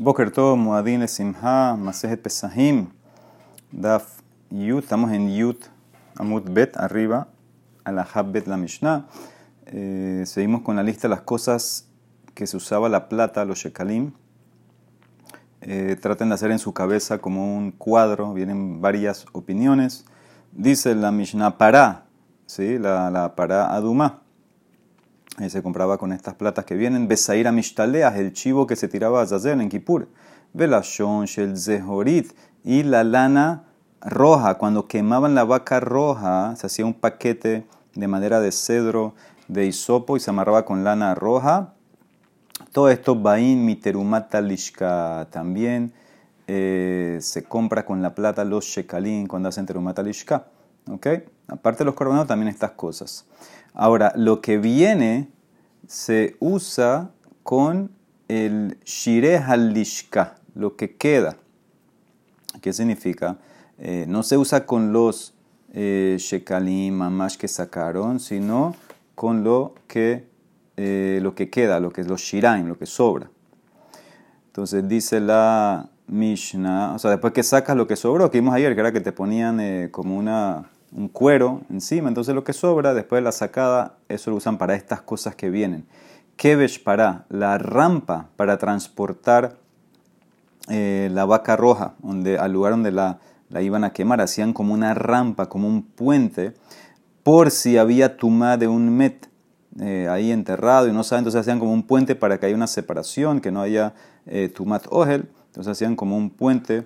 Boker Tov, Muadin, Simha, Masejet Pesahim, Daf Yut, estamos en Yut, Amud Bet, arriba, a la Bet, la Mishnah. Eh, seguimos con la lista de las cosas que se usaba la plata, los shekalim. Eh, traten de hacer en su cabeza como un cuadro, vienen varias opiniones. Dice la Mishnah para, ¿sí? la, la para Aduma. Eh, se compraba con estas platas que vienen. Besaira Mishtaleas, el chivo que se tiraba a Zazel en Kippur. Velashon Shel Zehorit y la lana roja. Cuando quemaban la vaca roja, se hacía un paquete de madera de cedro, de hisopo y se amarraba con lana roja. Todo esto, Bain Miterumata Lishka también. Eh, se compra con la plata los shekalim cuando hacen terumata lishka. ¿Ok? Aparte de los corbanos, también estas cosas. Ahora, lo que viene se usa con el shire halishka, lo que queda. ¿Qué significa? Eh, no se usa con los eh, shekalim, mamash que sacaron, sino con lo que, eh, lo que queda, lo que es los shiraim, lo que sobra. Entonces dice la Mishnah, o sea, después que sacas lo que sobró, que vimos ayer, que era que te ponían como una un cuero encima, entonces lo que sobra después de la sacada, eso lo usan para estas cosas que vienen. Kevesh para la rampa para transportar eh, la vaca roja, donde, al lugar donde la, la, iban a quemar, hacían como una rampa, como un puente, por si había tumá de un met eh, ahí enterrado y no saben, entonces hacían como un puente para que haya una separación, que no haya eh, tumat ogel, entonces hacían como un puente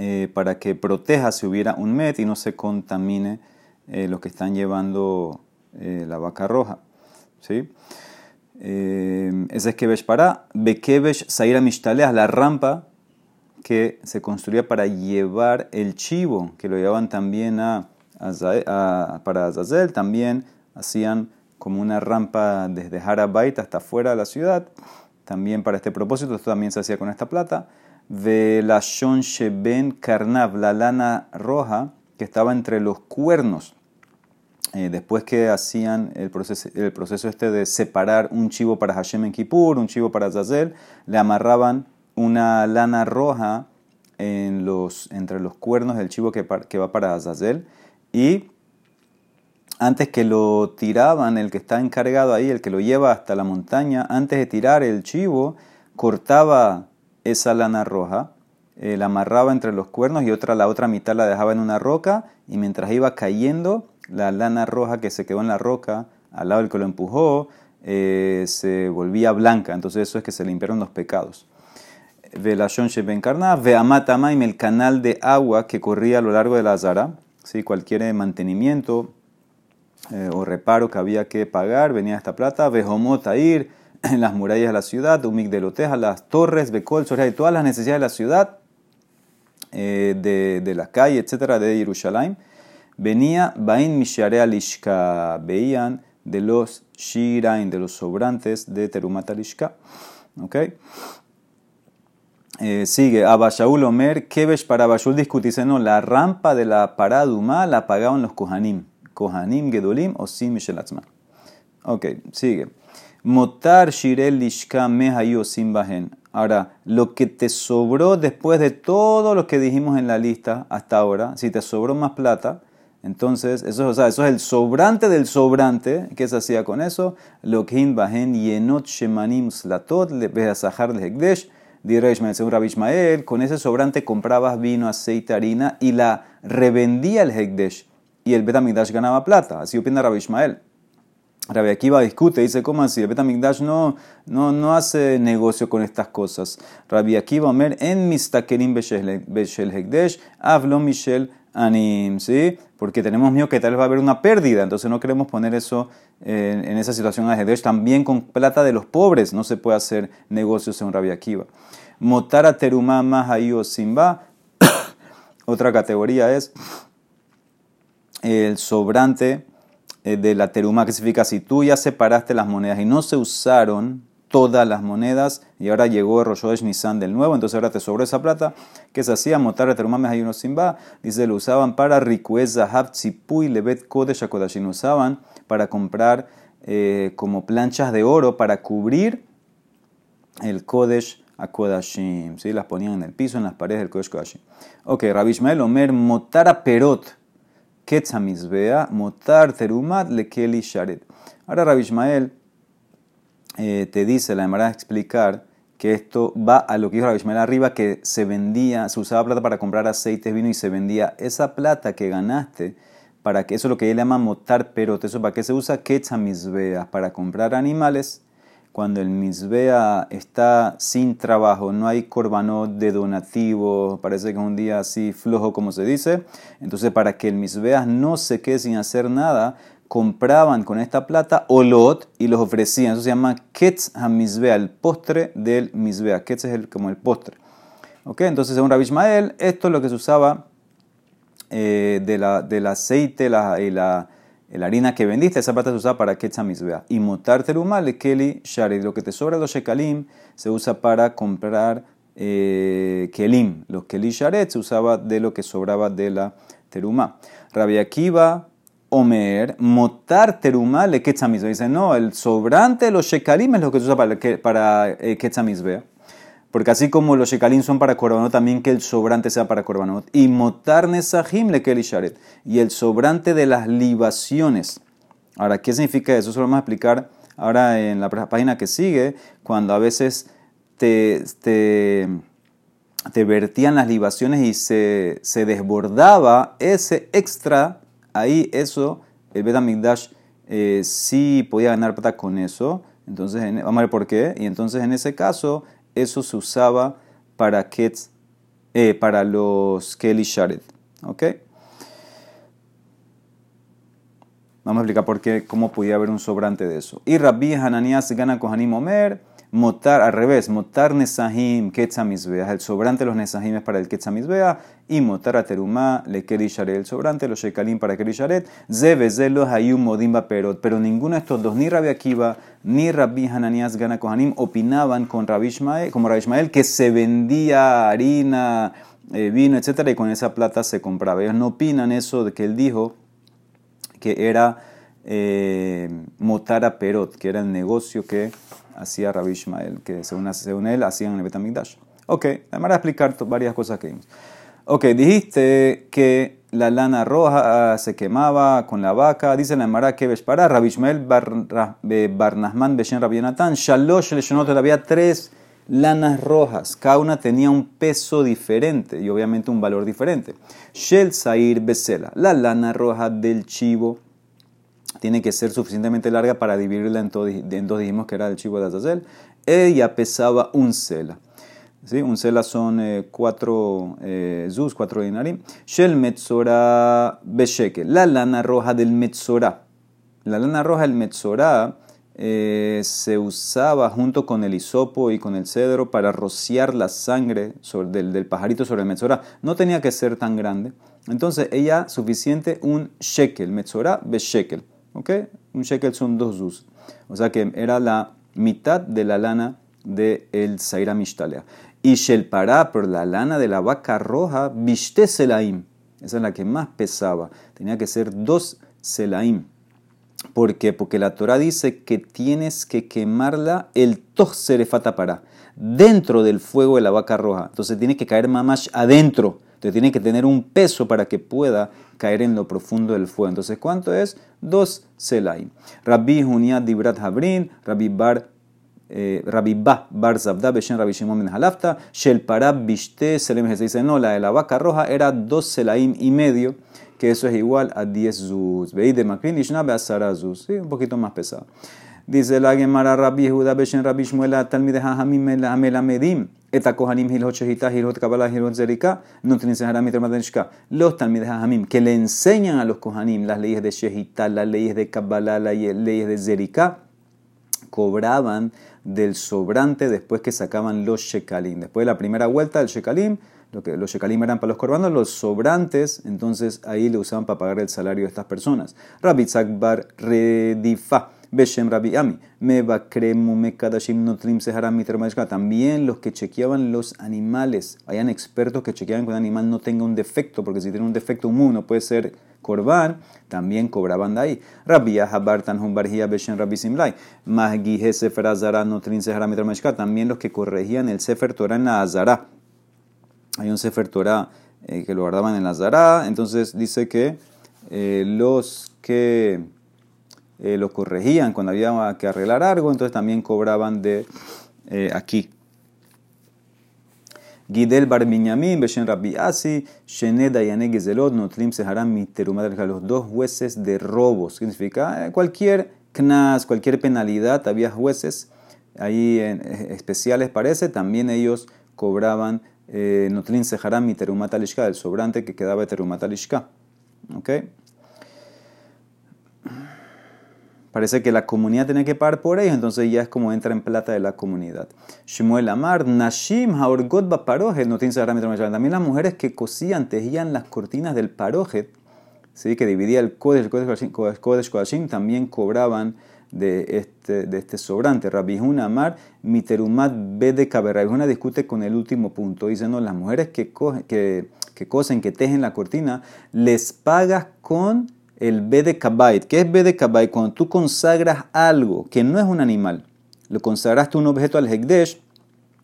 eh, para que proteja si hubiera un met y no se contamine eh, lo que están llevando eh, la vaca roja. ¿sí? ese es Kevesh para. Bekevesh Saira Mishtaleas, la rampa que se construía para llevar el chivo, que lo llevaban también a, para Azazel, también hacían como una rampa desde Harabait hasta afuera de la ciudad, también para este propósito, esto también se hacía con esta plata de la Shon Sheben la lana roja que estaba entre los cuernos. Eh, después que hacían el proceso, el proceso este de separar un chivo para Hashem en Kippur, un chivo para Zazel, le amarraban una lana roja en los, entre los cuernos del chivo que, que va para Zazel y antes que lo tiraban, el que está encargado ahí, el que lo lleva hasta la montaña, antes de tirar el chivo, cortaba esa lana roja, eh, la amarraba entre los cuernos y otra, la otra mitad la dejaba en una roca y mientras iba cayendo, la lana roja que se quedó en la roca, al lado del que lo empujó, eh, se volvía blanca. Entonces eso es que se limpiaron los pecados. Velashon Shebenkarna, Veamatamaim, el canal de agua que corría a lo largo de la Zara, ¿sí? cualquier mantenimiento eh, o reparo que había que pagar, venía esta plata, Vehomotair, en las murallas de la ciudad, Umik de Loteja, las torres, Becol, y todas las necesidades de la ciudad, eh, de, de, la calle, etcétera, de Jerusalén. Venía Bain Misharea Lishka, veían de los Shirain, de los sobrantes de Terumata Lishka. ¿Ok? Eh, sigue, Abashaul Omer, Kebesh para Abashul discutice, no, la rampa de la paraduma la pagaban los Kohanim. Kohanim Gedolim o Sim. Ok, sigue. Motar shirel lishka sin bajen. Ahora, lo que te sobró después de todo lo que dijimos en la lista hasta ahora, si te sobró más plata, entonces eso, o sea, eso es el sobrante del sobrante. ¿Qué se hacía con eso? Lo que bajen yenot shemanim slatot le sahar le hekdesh. según Rabbi Ishmael, con ese sobrante comprabas vino, aceite, harina y la revendía el hekdesh. Y el Betamigdash ganaba plata. Así opina Rabbi Ishmael. Rabbi Akiva discute, dice, ¿cómo así? El no, no, no hace negocio con estas cosas. Rabbi Akiva Omer, en mistakerim beshel hekdesh, avlo michel anim, ¿sí? Porque tenemos miedo que tal vez va a haber una pérdida, entonces no queremos poner eso en, esa situación a hekdesh. También con plata de los pobres no se puede hacer negocios en Rabbi Akiva. Motara terumá simba. Otra categoría es el sobrante de la teruma, que significa si tú ya separaste las monedas y no se usaron todas las monedas y ahora llegó el Nisan del nuevo, entonces ahora te sobró esa plata, que se hacía? Motar teruma hay unos simba, dice, lo usaban para riqueza, tzipui, lebet, kodesh, akodashin, usaban para comprar eh, como planchas de oro para cubrir el kodesh a Kodashim, ¿sí? las ponían en el piso, en las paredes del Kodesh Kodashim. Ok, Rabbi Ishmael Omer, Motara Perot, Ketzamizbea, Motar Terumat, Lekeli Sharet. Ahora Rabbi Ishmael eh, te dice, la demora explicar que esto va a lo que dijo Rabbi Ishmael arriba, que se vendía, se usaba plata para comprar aceite, vino y se vendía esa plata que ganaste, para que eso es lo que él llama motar perot, eso para qué se usa Ketzamizbea, para comprar animales cuando el misbea está sin trabajo, no hay corbanot de donativo, parece que es un día así flojo como se dice, entonces para que el misbea no se quede sin hacer nada, compraban con esta plata olot y los ofrecían. Eso se llama ketz misbea, el postre del misbea. Ketz es como el postre. ¿Ok? Entonces, según Rabbi Ishmael, esto es lo que se usaba eh, de la, del aceite la, y la la harina que vendiste, esa plata se usa para Ketzamizbea. Y motar teruma le keli sharid. Lo que te sobra de los shekalim se usa para comprar eh, kelim. Los keli sharet se usaba de lo que sobraba de la teruma. Rabbi Akiva, Omer, motar teruma le Ketzamizbea. Dice, no, el sobrante de los shekalim es lo que se usa para, para eh, Ketzamizbea. Porque así como los shekalim son para korbanot, también que el sobrante sea para korbanot. Y motar nesahim le sharet. Y el sobrante de las libaciones. Ahora, ¿qué significa eso? Eso lo vamos a explicar ahora en la página que sigue, cuando a veces te, te, te vertían las libaciones y se, se, desbordaba ese extra, ahí eso, el Betamigdash eh, sí podía ganar plata con eso. Entonces, vamos a ver por qué. Y entonces en ese caso, eso se usaba para, ketz, eh, para los Kelly Shared. ¿Ok? Vamos a explicar por qué, cómo podía haber un sobrante de eso. Y Rabbi Hananias gana Kohanim Omer motar, al revés, motar nesahim ketzamizbea, el sobrante de los nesahim es para el ketzamizbea, y motar a terumá le kerisharet, el sobrante los shekalim para kerisharet, zeve zelos hayum modimba perot, pero ninguno de estos dos, ni Rabbi Akiva, ni Rabbi Hananias Gana Kohanim, opinaban con Rabbi Ishmael, como Rabbi Ishmael, que se vendía harina, eh, vino, etcétera, y con esa plata se compraba. Ellos no opinan eso de que él dijo que era eh, motar a perot, que era el negocio que hacía Rabbi Ishmael, que según, según él hacían en el Betamigdash. Ok, además de explicar varias cosas que vimos. Ok, dijiste que la lana roja ah, se quemaba con la vaca. Dice la Emara que para Rabbi Ishmael Barnasman Beshen Rabbi Yonatan. Shalosh Leshonot había tres lanas rojas. Cada una tenía un peso diferente y obviamente un valor diferente. Shel Sair Besela. La lana roja del chivo tiene que ser suficientemente larga para dividirla en, en dos, dijimos que era el chivo de Azazel. Ella pesaba un cela. ¿Sí? Un cela son eh, cuatro eh, zuz, cuatro dinarim. Shel metzora besheke. La lana roja del metzora. La lana roja del metzora eh, se usaba junto con el hisopo y con el cedro para rociar la sangre del, del, pajarito sobre el metzora. No tenía que ser tan grande. Entonces, ella suficiente un shekel, metzora beshekel. ¿Ok? Un shekel son dos zuz. O sea que era la mitad de la lana del el Zaira Mishtalea. Y Shelpará, por la lana de la vaca roja, Bishte Selaim. Esa es la que más pesaba. Tenía que ser dos Selaim. ¿Por qué? Porque la Torah dice que tienes que quemarla el Toch para dentro del fuego de la vaca roja. Entonces tiene que caer mamash adentro. Entonces tiene que tener un peso para que pueda caer en lo profundo del fuego. Entonces, ¿cuánto es? Dos selaim. Rabbi Junia Dibrat Habrin, Rabbi Bar eh, Rabbi Ba Bar Zabda Beshen Rabbi Shimon Ben Halafta, Shel Parab Bishte Selem Se dice, no, la de la vaca roja era dos selaim y medio, que eso es igual a 10 zuz. Veis de Makrin Lishna Beasara zuz. Sí, un poquito más pesado. Dice la Gemara Rabbi Yehuda Beshen Rabbi Shmuel Talmide Hamim Melamedim. Eta Kohanim Hilhot Shehita Hilhot Kabbalah Hilhot Zerika no tienen. Los Talmide Hamim que le enseñan a los Kohanim las leyes de Shehita, las leyes de Kabbalah, las leyes de Zerika, cobraban del sobrante después que sacaban los Shekalim. Después de la primera vuelta del Shekalim, lo que los shekalim eran para los corbanos, los sobrantes, entonces ahí le usaban para pagar el salario de estas personas. Rabbi Bar Redifa. Beshem Rabbi Ami, Meba Kremu Mekadashim Notrim Seharam También los que chequeaban los animales. Hayan expertos que chequeaban que un animal no tenga un defecto, porque si tiene un defecto, un no puede ser Corban, también cobraban de ahí. Rabia Habartan Humbarjia Beshen Rabbi Simlai. Mahgihe Sefer Azara Notrin Sehara También los que corregían el Sefer Torah en la Azara. Hay un Sefer Torah eh, que lo guardaban en la Azara. Entonces dice que eh, los que eh, lo corregían cuando había que arreglar algo, entonces también cobraban de aquí. Gidel Bar Binyamin, Beshen Rabbi Asi, Shene Dayane Gezelot, Notrim Seharam Miterumat, los dos jueces de robos. Significa eh, cualquier knas, cualquier penalidad, había jueces ahí en, eh, especiales parece, también ellos cobraban eh, Notrim Seharam Miterumat el sobrante que quedaba de Terumat. ¿Ok? Parece que la comunidad tiene que pagar por ellos, entonces ya es como entra en plata de la comunidad. Shmuel Amar, Nashim Haorgot Baparojet, no tiene También las mujeres que cosían, tejían las cortinas del parojet, ¿sí? que dividía el Kodesh, Kodesh Kodashim, también cobraban de este, de este sobrante. Rabihun Amar, Miterumat Bede Rabihuna discute con el último punto. Dice, las mujeres que, que, que cosen, que tejen la cortina, les pagas con el Bede Kabait. ¿Qué es Bede Kabait? Cuando tú consagras algo que no es un animal, lo consagraste un objeto al Hekdesh,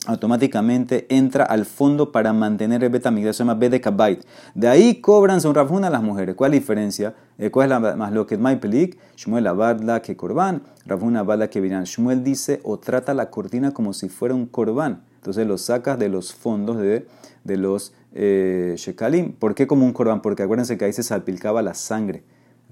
automáticamente entra al fondo para mantener el Betamigdash, se llama Bede Kabait. De ahí cobran son Rafuna las mujeres. ¿Cuál es la diferencia? Eh, ¿Cuál es la más lo que es Maipelik? Shmuel abadla que Korban, Rafuna abadla que Viran. Shmuel dice o trata la cortina como si fuera un Korban. Entonces lo sacas de los fondos de, de los eh, Shekalim. ¿Por qué como un Korban? Porque acuérdense que ahí se salpicaba la sangre.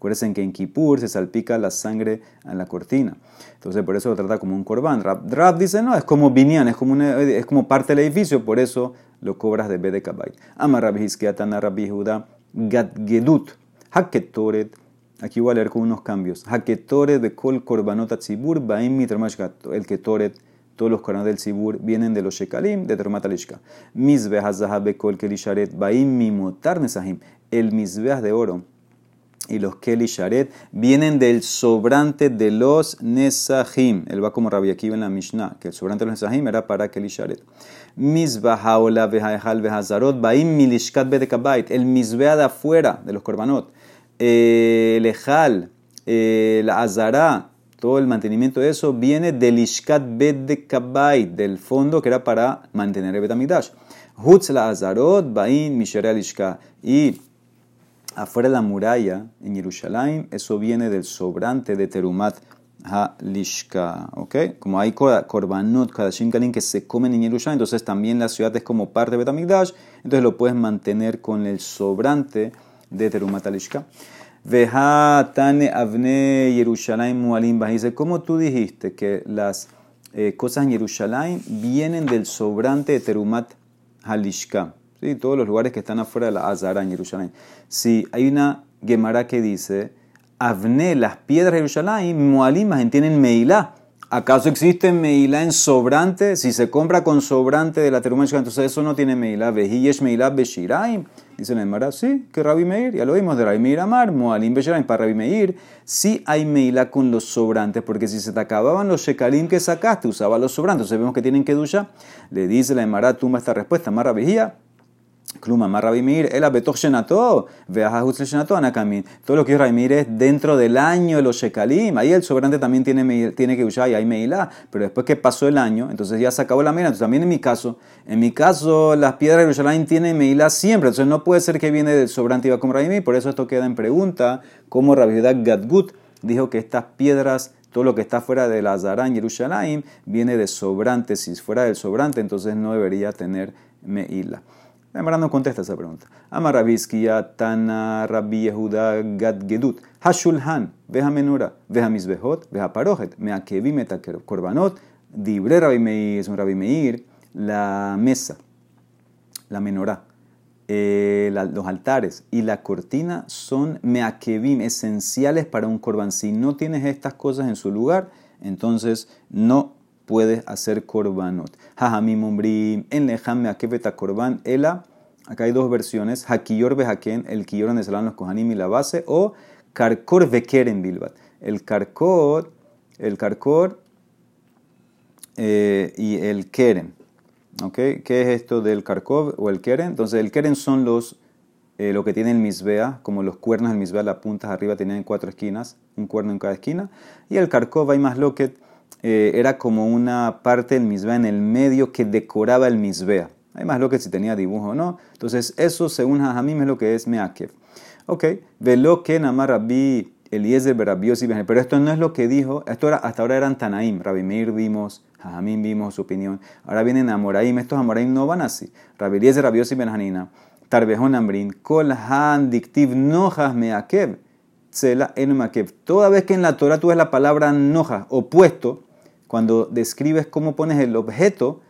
Acuérdense que en Kippur se salpica la sangre en la cortina. Entonces, por eso lo trata como un corbán. Rab, dice, no, es como binyan, es como, es como parte del edificio, por eso lo cobras de Bede Kabay. Ama Rabbi Hiskiatana Rabbi Judá, Gadgedut, Haketoret. Aquí voy a leer con unos cambios. Haketoret de Kol Korbanot Tzibur, Baim Mitramash El Ketoret todos los corbanos del Sibur vienen de los Shekalim, de Termatalishka. Mizbeah Zahabe Kol Kelisharet, Baim Mimotar Nesahim. El Mizbeah de oro y los Keli Sharet vienen del sobrante de los Nesahim. Él va como Rabbi Akiva en la Mishnah, que el sobrante de los Nesahim era para Keli Sharet. Mizbahaola vejaejal vejazarot baim milishkat bedekabait. El mizbea de afuera de los korbanot. El ejal, el azara, todo el mantenimiento de eso viene del ishkat bedekabait, del fondo que era para mantener el betamidash. Hutz la azarot baim mishere Y afuera de la muralla en Jerusalén, eso viene del sobrante de Terumat Ha-Lishka, ¿ok? Como hay korbanot, kadashim kalim que se comen en Jerusalén, entonces también la ciudad es como parte de Betamigdash, entonces lo puedes mantener con el sobrante de Terumat Ha-Lishka. Veja tane avne Jerusalén mualim Dice, ¿cómo tú dijiste que las eh, cosas en Jerusalén vienen del sobrante de Terumat Halishka? ¿Sí? todos los lugares que están afuera de la Azara en Jerusalén. Si hay una Gemara que dice, Avne, las piedras de Jerusalén, Moalim, tienen Meilá. ¿Acaso existe Meilá en sobrante? Si se compra con sobrante de la terumá, entonces eso no tiene Meilá. Vejiyesh Meilá Beshiraim. Dice la Gemara, sí, que Rabbi Meir, ya lo vimos de Rabbi Meir Amar, Moalim Beshiraim, para Rabbi Meir, sí hay Meilá con los sobrantes, porque si se te acababan los shekalim que sacaste, usaba los sobrantes, entonces vemos que tienen que. Le dice la Gemara, tumba esta respuesta, Marra Vejía, Kluma, más Rabbi Meir, el abetoch shenato, veajahutz shenato. Todo lo que es Rabbi Meir es dentro del año de los shekalim. Ahí el sobrante también tiene, tiene que usar y hay meilá. Pero después que pasó el año, entonces ya se acabó la meila. Entonces también en mi caso, en mi caso, las piedras de Jerusalén tienen meilá siempre. Entonces no puede ser que viene del sobrante y va como Rabbi. Por eso esto queda en pregunta, como Rabbi Gadgut dijo que estas piedras todo lo que está fuera de la Zara en Jerusalén viene de sobrante. Si fuera del sobrante, entonces no debería tener meila. La no contesta esa pregunta. Ama Tana, Rabbi Yehuda, Gad Gedut, Hashulhan, Veja Menura, Veja Misbehot, Veja Parojet, Meakevi Meta Korbanot, Dibre Rabbi Meir, es un Rabbi Meir, la mesa, la menorá, eh, los altares y la cortina son meakevim, esenciales para un korban. Si no tienes estas cosas en su lugar, entonces no puedes hacer korbanot. Jajamim umbrim, en lejam meakeveta korban, ela. Acá hay dos versiones. Hakiyor behaken, el kiyor donde se los kohanim y la base, o karkor vekeren bilbat. El karkor, el karkor eh, y el keren. ¿Okay? ¿Qué es esto del karkov o el keren? Entonces, el keren son los eh, lo que tiene el misbea, como los cuernos del misbea, las puntas arriba tenían cuatro esquinas, un cuerno en cada esquina, y el karkov y más loquet eh, era como una parte del misbea en el medio que decoraba el misbea. Hay más loquet si tenía dibujo o no. Entonces, eso según Jajamim es lo que es meakev. Ok, velo que namar rabbi Eliezer Berabiosi pero esto no es lo que dijo, esto era, hasta ahora eran Tanaim, Rabbi Meir vimos, Jajamim vimos su opinión, ahora vienen Amoraim, estos Amoraim no van así, Rabbi Eliezer Rabiosi Benjanina, Tarbejón Ambrin, Kol Han Diktiv Nojas Meakev, Toda vez que en la Torah tú ves la palabra noja, opuesto, cuando describes cómo pones el objeto,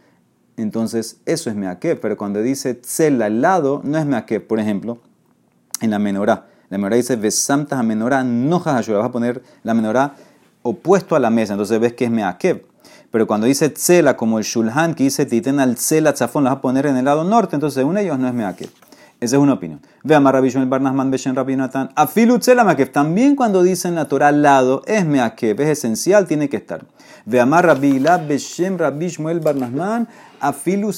entonces eso es Meakev, pero cuando dice Tzela al lado, no es Meakev, por ejemplo, en la menorá. La menorá dice Besamtas a menorá, nojas Vas a poner la menorá opuesto a la mesa, entonces ves que es Meakev. Pero cuando dice Tzela, como el Shulhan, que dice Titen al Tzela Tzafón, lo vas a poner en el lado norte, entonces según ellos no es Meakev. Esa es una opinión. Ve a el Barnasman Beshen Rabbi Natan. Afilu Meakev. También cuando dicen la Torah lado, es Meakev, es esencial, tiene que estar. Ve a Barnasman. Afilu.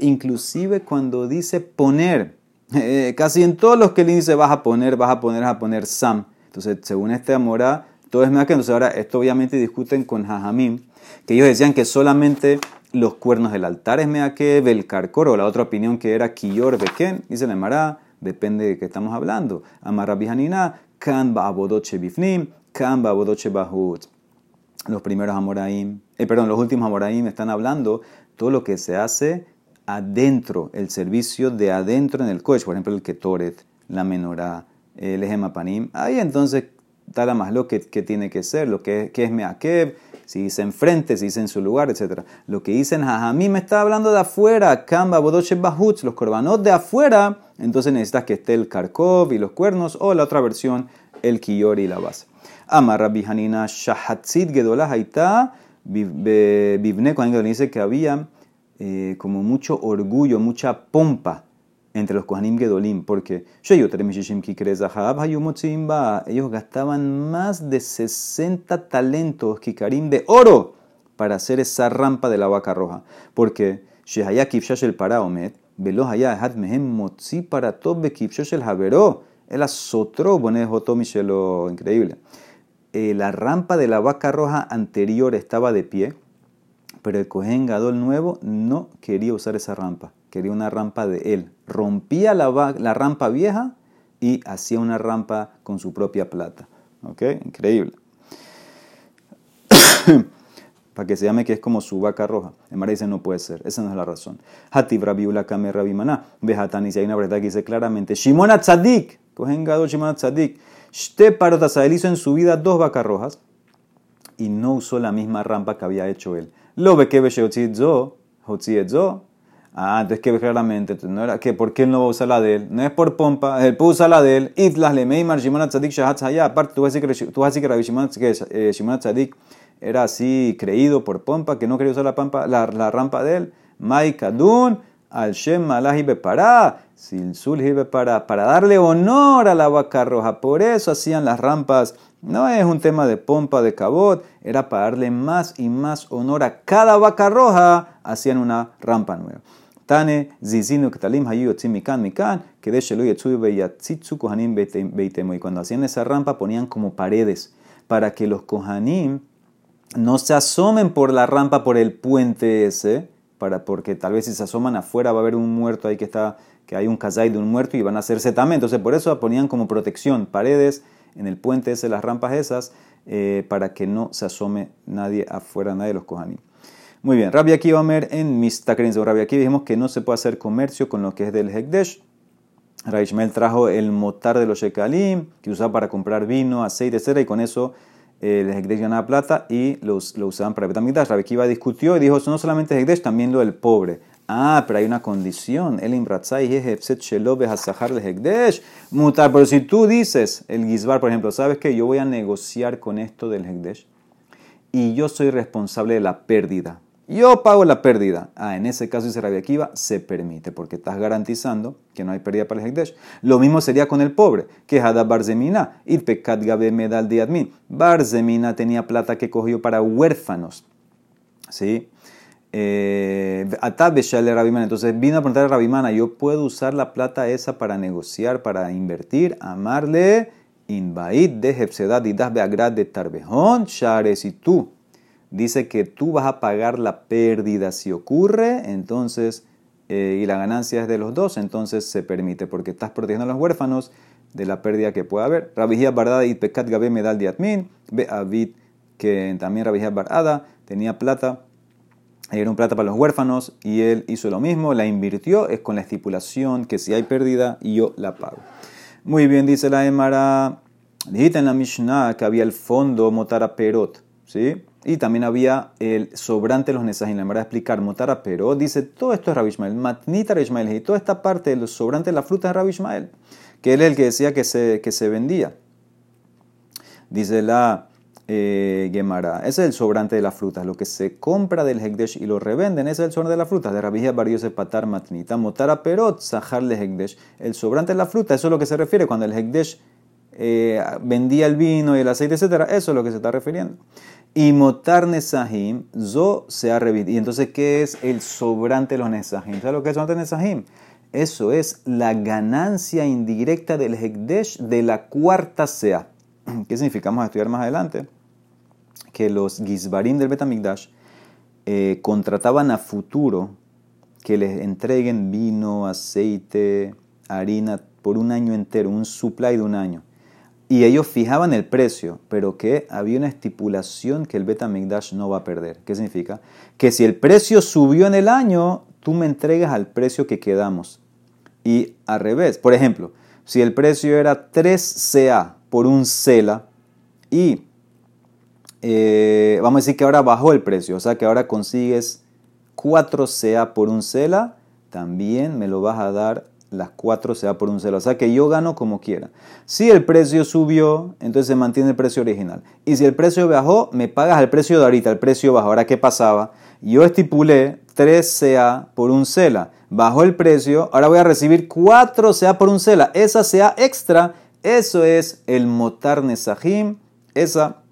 Inclusive cuando dice poner. Eh, casi en todos los que le dice vas a poner, vas a poner, vas a poner Sam. Entonces, según este Amorá, todo es Meakev. Entonces, ahora esto obviamente discuten con Jajamim, que ellos decían que solamente los cuernos del altar es Meakev, el carcor, o la otra opinión que era Kiyor Beken, dice la Amorá, depende de qué estamos hablando. Amarra Bijanina, Kan Ba'abodoche Bifnim, Kan Ba'abodoche Bahut. Los primeros Amoraim, eh, perdón, los últimos Amoraim están hablando todo lo que se hace adentro, el servicio de adentro en el coche, por ejemplo el ketoret, la menorá, el ejemapanim, ahí entonces está más lo que, tiene que ser, lo que, que es meakev, si dice enfrente, si dice en su lugar, etc. Lo que dicen me está hablando de afuera, kamba, bodoche, bahuts, los korbanot de afuera, entonces necesitas que esté el karkov y los cuernos, o la otra versión, el kiyori y la base. Amarra bihanina shahatzit gedolah haita, bibne, cuando dice que había eh, como mucho orgullo, mucha pompa entre los Kohanim Gedolim, porque ellos gastaban más de 60 talentos kikarim de oro para hacer esa rampa de la vaca roja, porque el Paraomet, Velo Haya Hat Mehem Motzi para el Haveró, azotró Bonejo Michelo, increíble. Eh, la rampa de la vaca roja anterior estaba de pie, pero el Cohen Gadol nuevo no quería usar esa rampa, quería una rampa de él. Rompía la, la rampa vieja y hacía una rampa con su propia plata. ¿Ok? Increíble. Para que se llame que es como su vaca roja. El Mara dice no puede ser, esa no es la razón. Hatib Rabiula Kame Rabimana. Vejatani, si hay una verdad que dice claramente: Shimona Tzadik, Cohen Gadol Shimona Tzadik. Shte parotas, él hizo en su vida dos vacas rojas y no usó la misma rampa que había hecho él. Lo ve que Ah, entonces que claramente, no era que por qué él no va a usar la de él. No es por pompa, él puede usar la de él. Itlas le meimar Shimon Tzadik Shahat. Aparte, tú vas a decir que, tú vas a decir que Rabbi Shimon, eh, Tzadik era así creído por pompa, que no quería usar la, pampa, la, la rampa de él. Mai Kadun al Shem Malahi Bepará. Silsul para, para darle honor a la vaca roja. Por eso hacían las rampas no es un tema de pompa, de cabot, era para darle más y más honor a cada vaca roja, hacían una rampa nueva. Tane, zizinu, ktalim, hayu, mikan, mikan, que de shelu, yetsuyu, beyatzitsu, kohanim, beitemo. Y cuando hacían esa rampa ponían como paredes para que los kohanim no se asomen por la rampa, por el puente ese, para, porque tal vez si se asoman afuera va a haber un muerto ahí que está, que hay un kazay de un muerto y van a hacerse también. Entonces por eso ponían como protección paredes en el puente ese, las rampas esas, eh, para que no se asome nadie afuera, nadie de los Kohanim. Muy bien, Rabbi Akiva Omer en Mistakrin Rabbi Akiva dijimos que no se puede hacer comercio con lo que es del Hekdesh. Raishmel trajo el motar de los Shekalim, que usaba para comprar vino, aceite, etc. Y con eso el Hekdesh ganaba plata y los, lo usaban para Betamigdash. Rabbi Akiva discutió y dijo, no solamente Hekdesh, también lo del pobre. Ah, pero hay una condición. El imbratzai hekdesh. Mutar. Pero si tú dices, el gizbar, por ejemplo, ¿sabes que Yo voy a negociar con esto del hekdesh y yo soy responsable de la pérdida. Yo pago la pérdida. Ah, en ese caso, dice Rabia Akiva, se permite, porque estás garantizando que no hay pérdida para el Hekdesh. Lo mismo sería con el pobre, que Hada Barzemina, y Pekat Gabe Medal Diadmin. Barzemina tenía plata que cogió para huérfanos. ¿Sí? eh, Atabeshale Rabimana. Entonces vino a preguntar a Rabimana, ¿yo puedo usar la plata esa para negociar, para invertir? Amarle, Inbaid de Hepsedad y Das Beagrad de Tarbejón, Shares y tú. Dice que tú vas a pagar la pérdida si ocurre, entonces, eh, y la ganancia es de los dos, entonces se permite, porque estás protegiendo a los huérfanos de la pérdida que pueda haber. Rabijía Bardada y Pecat Gabe Medal de Atmin, Be Avid, que también Rabijía Bardada tenía plata era un plata para los huérfanos y él hizo lo mismo, la invirtió, es con la estipulación que si hay pérdida yo la pago. Muy bien, dice la Emara, dijiste en la Mishnah que había el fondo Motara Perot, ¿sí? Y también había el sobrante de los Nesajim. La a explicar Motara Perot, dice todo esto es Rabbi Ishmael, Matnita Ishmael, y toda esta parte de los sobrantes de la fruta es Rabbi Ishmael, que él es el que decía que se, que se vendía. Dice la eh, Gemara. Ese es el sobrante de las frutas. Lo que se compra del Hekdesh y lo revenden, ese es el sobrante de las frutas. De Rabija Bariose Patar Matnita. Motara Perot Sahar le Hekdesh. El sobrante de la fruta, eso es lo que se refiere cuando el Hekdesh eh, vendía el vino y el aceite, etcétera. Eso es lo que se está refiriendo. Y Motar Nesahim, Zo se ha. Y entonces, ¿qué es el sobrante de los Nesahim? ¿Sabes lo que es sobrante Nesahim? Eso es la ganancia indirecta del Hekdesh de la cuarta sea. ¿Qué significa? Vamos a estudiar más adelante que los Gizbarim del Betamigdash eh, contrataban a futuro que les entreguen vino, aceite, harina por un año entero, un supply de un año. Y ellos fijaban el precio, pero que había una estipulación que el Betamigdash no va a perder. ¿Qué significa? Que si el precio subió en el año, tú me entregas al precio que quedamos. Y al revés, por ejemplo, si el precio era 3 CA por un CELA y eh, vamos a decir que ahora bajó el precio, o sea que ahora consigues 4 CA por un CELA, también me lo vas a dar las 4 CA por un CELA, o sea que yo gano como quiera. Si el precio subió, entonces se mantiene el precio original. Y si el precio bajó, me pagas el precio de ahorita, el precio bajó. Ahora, ¿qué pasaba? Yo estipulé 3 CA por un CELA, bajó el precio, ahora voy a recibir 4 CA por un CELA. Esa CA extra, eso es el motar nesajim, esa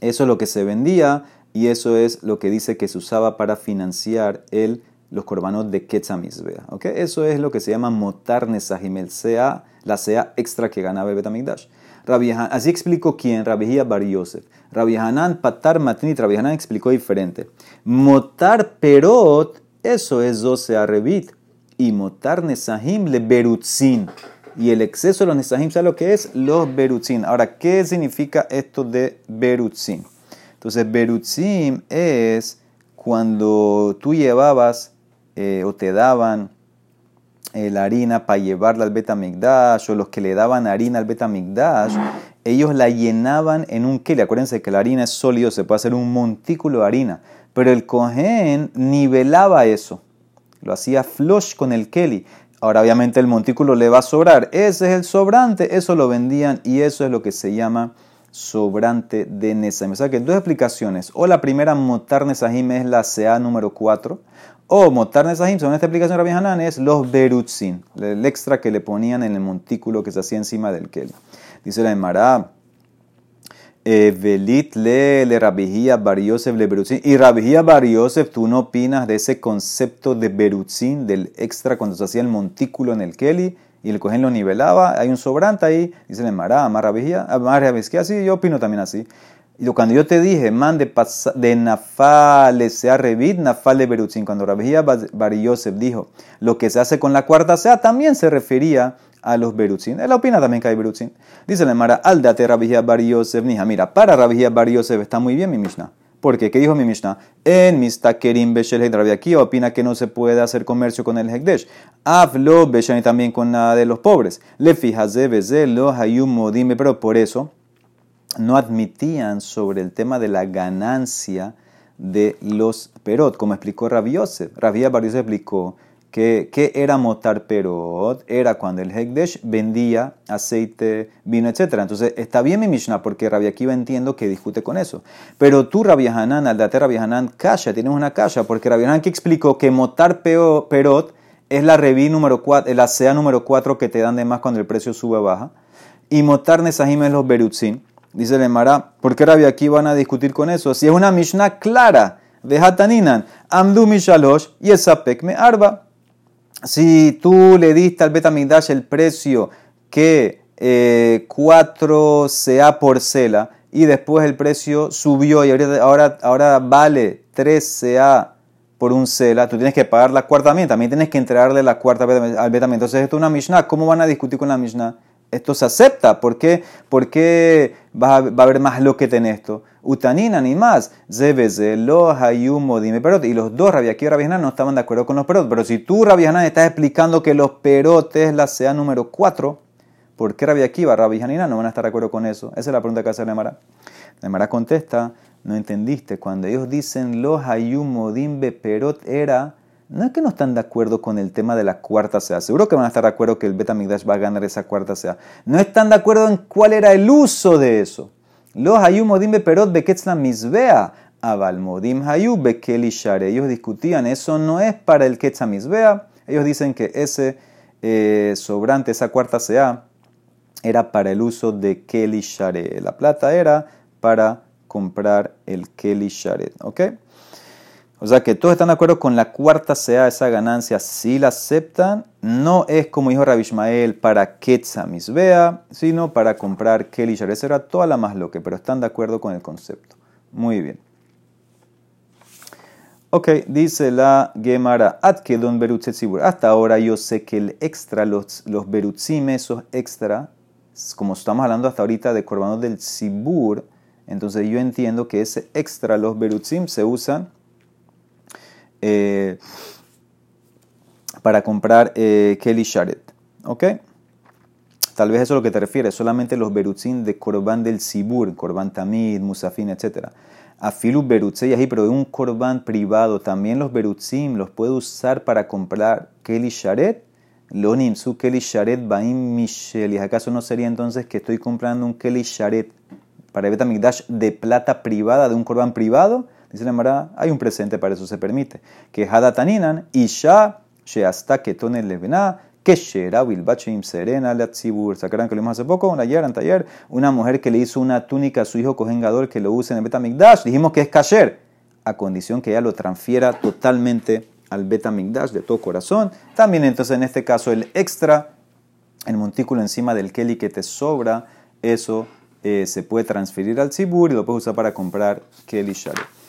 eso es lo que se vendía y eso es lo que dice que se usaba para financiar el, los corbanos de Ketzamizbea. ¿okay? Eso es lo que se llama motar nesahim, el sea, la sea extra que ganaba el Betamigdash. Así explicó quién, Rabihia Bar Yosef. Rabbi Patar Matnit, Rabbi Hanan explicó diferente. Motar Perot, eso es 12 arrebit. Y motar Nesahim le Berutzin. Y el exceso de los nesajim, ¿sabe lo que es? Los berutzim. Ahora, ¿qué significa esto de berutzim? Entonces, berutzim es cuando tú llevabas eh, o te daban eh, la harina para llevarla al betamigdash o los que le daban harina al betamigdash, ellos la llenaban en un keli. Acuérdense que la harina es sólido, se puede hacer un montículo de harina. Pero el cohen nivelaba eso. Lo hacía flush con el keli. Ahora obviamente el montículo le va a sobrar. Ese es el sobrante, eso lo vendían y eso es lo que se llama sobrante de Nesahim. O sea que dos explicaciones. O la primera, Motar Nesahim, es la CA número 4. O Motar Nesahim, según esta explicación de Rabbi Hanan, es los Berutzin, el extra que le ponían en el montículo que se hacía encima del Kel. Dice la Emara, Velit le le Rabihia Bar Yosef le. Y Rabihia Bar Yosef, ¿tú no opinas de ese concepto de Berutzin, del extra cuando se hacía el montículo en el Keli y el cojín lo nivelaba? Hay un sobrante ahí, dice el Mará, Amar Rabihia, Amar Rabihia, así, yo opino también así. Y cuando yo te dije, man de, de Nafal sea revit, Nafal de Berutzin, cuando Rabihia Bar Yosef dijo, lo que se hace con la cuarta sea, también se refería a los Berutzin. Él opina también que hay Berutzin. Dice la Mara, aldate Rabihia Bar Yosef, nija. Mira, para Rabihia Bar Yosef está muy bien mi Mishnah. ¿Por qué? ¿Qué dijo mi Mishnah? En Mistakerim Beshel Rabbi aquí opina que no se puede hacer comercio con el Hekdesh. Hablo Beshani también con nada de los pobres. Le de lo hayum dime, pero por eso no admitían sobre el tema de la ganancia de los perot, como explicó Rabbi Yosef. Rabbi Bar Que, era motar perot, era cuando el Hekdesh vendía aceite, vino, etc. Entonces está bien mi Mishnah porque Rabbi Akiva entiendo que discute con eso. Pero tú, Rabbi Hanan, al date Rabbi Hanan, kasha, tienes una kasha, porque Rabbi Hanan que explicó que motar perot es la reví número 4, la sea número 4 que te dan de más cuando el precio sube o baja. Y motar nesahim es los berutzin. Dice el Emara, ¿por qué Rabbi Akiva van a discutir con eso? Si es una Mishnah clara, Vejataninan, Amdu Mishalosh y Esapek me arba. Si tú le diste al Betamigdash el precio que eh, 4 CA por cela y después el precio subió y ahora, ahora, vale 3 CA por un cela, tú tienes que pagar la cuarta también, también tienes que entregarle la cuarta al Betamigdash. Entonces esto es una Mishnah, ¿cómo van a discutir con la Mishnah? Esto se acepta. ¿Por qué, ¿Por qué va, a, haber más lo que en esto? Utanina ni más. Lo hayumo, dime perot. Y los dos, Rabiaki y Rabiana, no estaban de acuerdo con los perot. Pero si tú, Rabiana, estás explicando que los perotes la sea número 4, ¿por qué Rabiaki y Rabianina no van a estar de acuerdo con eso? Esa es la pregunta que hace Nemara. Nemara contesta, no entendiste. Cuando ellos dicen lo hayumo, dime perot era no es que no están de acuerdo con el tema de la cuarta sea. Seguro que van a estar de acuerdo que el Betamigdash va a ganar esa cuarta sea. No están de acuerdo en cuál era el uso de eso. Los hayu modim beperot beketzla misbea. Aval modim hayu bekeli share. Ellos discutían, eso no es para el ketzla misbea. Ellos dicen que ese eh, sobrante, esa cuarta sea, era para el uso de keli share. La plata era para comprar el keli share. ¿Ok? O sea que todos están de acuerdo con la cuarta sea esa ganancia, si la aceptan, no es como dijo Rabbi Ishmael para Ketza Misbea, sino para comprar Kelly Esa era toda la más loca, pero están de acuerdo con el concepto. Muy bien. Ok, dice la Gemara. Hasta ahora yo sé que el extra, los, los berutzim, esos extra, como estamos hablando hasta ahorita de corbanos del Sibur, entonces yo entiendo que ese extra, los berutzim, se usan eh, para comprar eh, Kelly Sharet. ¿Ok? Tal vez eso es lo que te refieres, solamente los berutzin de Corban del Sibur, Corban Tamid, Musafin, etc. Afilu berutzei ahí, pero de un Corban privado, también los berutzim los puedo usar para comprar Kelly Sharet. Lonim su Kelly Sharet Baim Michel. ¿Y acaso no sería entonces que estoy comprando un Kelly Sharet para Betamigdash de plata privada, de un Corban privado? Dice la Mara, hay un presente, para eso se permite. Que Hadataninan, Isha, Sheasta Ketone Levena, que Shera Wilbachim Serena Latzibur. ¿Sacarán que lo vimos hace poco? Ayer, anteayer, una mujer que le hizo una túnica a su hijo cojengador que lo use en el Betamigdash. Dijimos que es kasher, a condición que ella lo transfiera totalmente al Betamigdash de todo corazón. También entonces en este caso el extra, el montículo encima del Keli que te sobra, eso eh, se puede transferir al Tzibur y lo puedes usar para comprar Keli Sharet.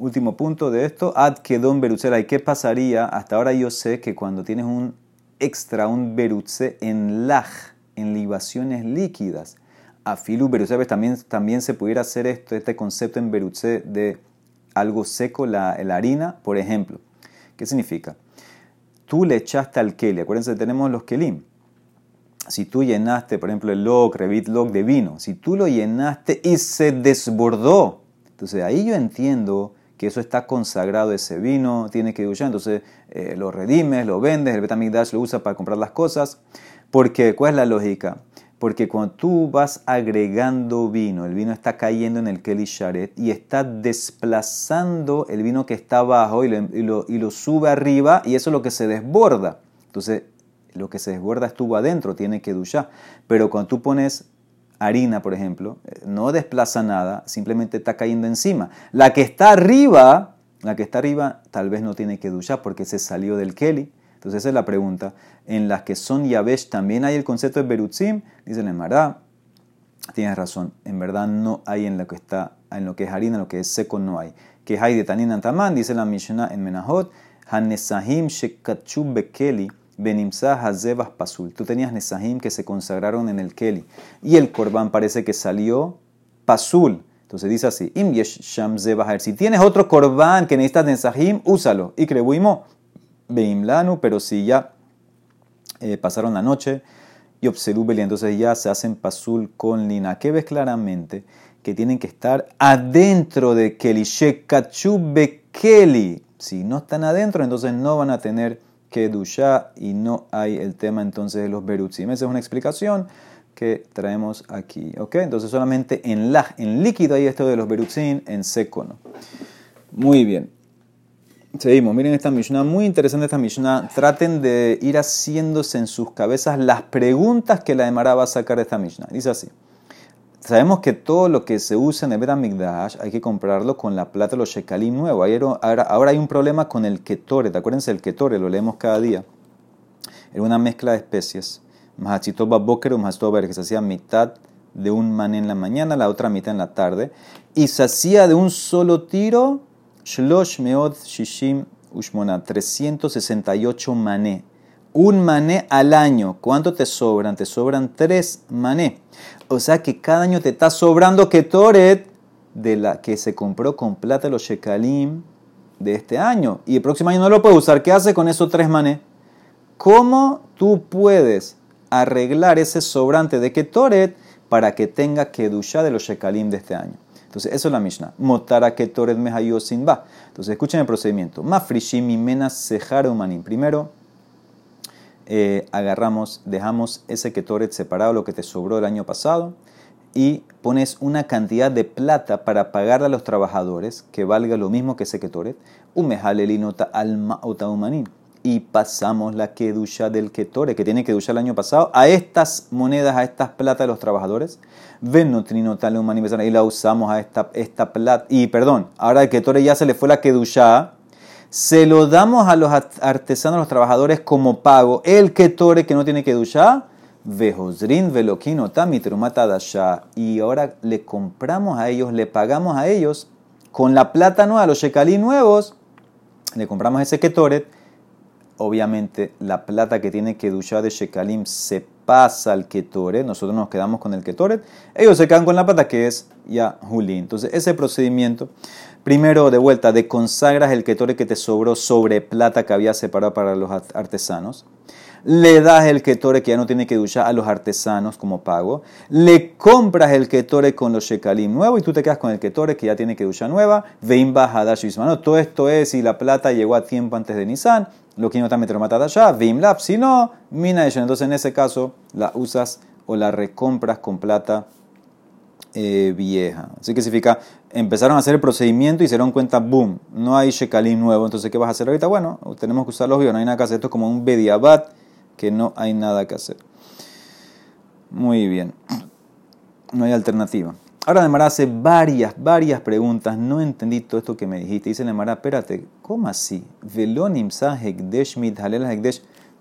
Último punto de esto, ad don berutzela. ¿Y qué pasaría? Hasta ahora yo sé que cuando tienes un extra, un berutze en laj, en libaciones líquidas, a filu berutze, también, también se pudiera hacer esto, este concepto en berutze de algo seco, la, la, harina, por ejemplo. ¿Qué significa? Tú le echaste al keli, acuérdense, tenemos los kelim. Si tú llenaste, por ejemplo, el log, revit log de vino, si tú lo llenaste y se desbordó, entonces ahí yo entiendo que eso está consagrado, ese vino, tiene que duchar, entonces eh, lo redimes, lo vendes, el Betamigdash lo usa para comprar las cosas. Porque, ¿cuál es la lógica? Porque cuando tú vas agregando vino, el vino está cayendo en el Kelly Sharet y está desplazando el vino que está abajo y lo, y lo, sube arriba y eso es lo que se desborda. Entonces, lo que se desborda estuvo adentro, tiene que duchar. Pero cuando tú pones harina, por ejemplo, eh, no desplaza nada, simplemente está cayendo encima. La que está arriba, la que está arriba tal vez no tiene que duchar porque se salió del Kelly. Entonces esa es la pregunta. En las que son Yabesh también hay el concepto de Berutzim, dice la Emara. Tienes razón, en verdad no hay en lo que está, en lo que es harina, en lo que es seco no hay. Que hay de Tanin Antaman, dice la Mishnah en Menahot, Hanesahim Shekachub Bekeli Benimsa Hazebas Pasul. Tú tenías Nesahim que se consagraron en el Keli. Y el Korban parece que salió Pasul. Entonces dice así: Im Si tienes otro Korban que necesitas Nesahim, úsalo. Y Krebuimo Beimlanu, pero si ya eh, pasaron la noche y Obserúbeli, entonces ya se hacen Pasul con Lina. ¿Qué ves claramente? Que tienen que estar adentro de Keli. Keli. Si no están adentro, entonces no van a tener que dusha y no hay el tema entonces de los berutzim. Esa es una explicación que traemos aquí. ¿ok? Entonces solamente en, la, en líquido hay esto de los berutzim, en seco no. Muy bien. Seguimos, miren esta Mishnah, muy interesante esta Mishnah. Traten de ir haciéndose en sus cabezas las preguntas que la Emara va a sacar de esta Mishnah. Dice así: Sabemos que todo lo que se usa en el Betamigdash hay que comprarlo con la plata de los shekalim nuevo. Ahora, ahora hay un problema con el ketore. Acuérdense, el ketore lo leemos cada día. Era una mezcla de especies. Mahachitoba boker o mahachitoba que se hacía mitad de un mané en la mañana, la otra mitad en la tarde. Y se hacía de un solo tiro shlosh meod shishim ushmona, 368 mané. Un mané al año. ¿Cuánto te sobran? Te sobran tres mané. O sea que cada año te está sobrando ketoret de la que se compró con plata los shekalim de este año. Y el próximo año no lo puedes usar. ¿Qué hace con esos tres mané? ¿Cómo tú puedes arreglar ese sobrante de ketoret para que tenga kedusha de los shekalim de este año? Entonces, eso es la Mishnah. Motara ketoret mehayosin va. Entonces, escuchen el procedimiento. Mafrishim imena sejar. Primero, eh, agarramos, dejamos ese ketoret separado, lo que te sobró el año pasado, y pones una cantidad de plata para pagarle a los trabajadores que valga lo mismo que ese ketoret, umejalelinota alma umanim y pasamos la kedusha del ketore, que tiene kedusha el año pasado, a estas monedas, a estas plata de los trabajadores, y la usamos a esta, esta plata, y perdón, ahora el ketore ya se le fue la kedusha, se lo damos a los artesanos, a los trabajadores como pago. El ketore que no tiene que duchar, vejosrin veloquino dasha. Y ahora le compramos a ellos, le pagamos a ellos con la plata nueva, los shekalí nuevos, le compramos ese ketoret. Obviamente la plata que tiene que duchar de shekalim se pasa al ketoret, nosotros nos quedamos con el ketoret, ellos se quedan con la plata que es ya Juli. Entonces ese procedimiento Primero, de vuelta, de consagras el ketore que te sobró sobre plata que había separado para los artesanos. Le das el ketore que ya no tiene que duchar a los artesanos como pago. Le compras el ketore con los shekalim nuevo y tú te quedas con el ketore que ya tiene que duchar nueva. Veim hadash no Todo esto es si la plata llegó a tiempo antes de Nisan. Lo que no está metromatada ya. Veim lap. Si no, mina Entonces en ese caso la usas o la recompras con plata eh, vieja. Así que significa, empezaron a hacer el procedimiento y se dieron cuenta, boom, no hay shekalim nuevo, entonces ¿qué vas a hacer ahorita? Bueno, tenemos que usar los no hay nada que hacer, esto es como un bediabat, que no hay nada que hacer. Muy bien, no hay alternativa. Ahora Nemara hace varias, varias preguntas, no entendí todo esto que me dijiste. Dice Nemara, espérate, ¿cómo así?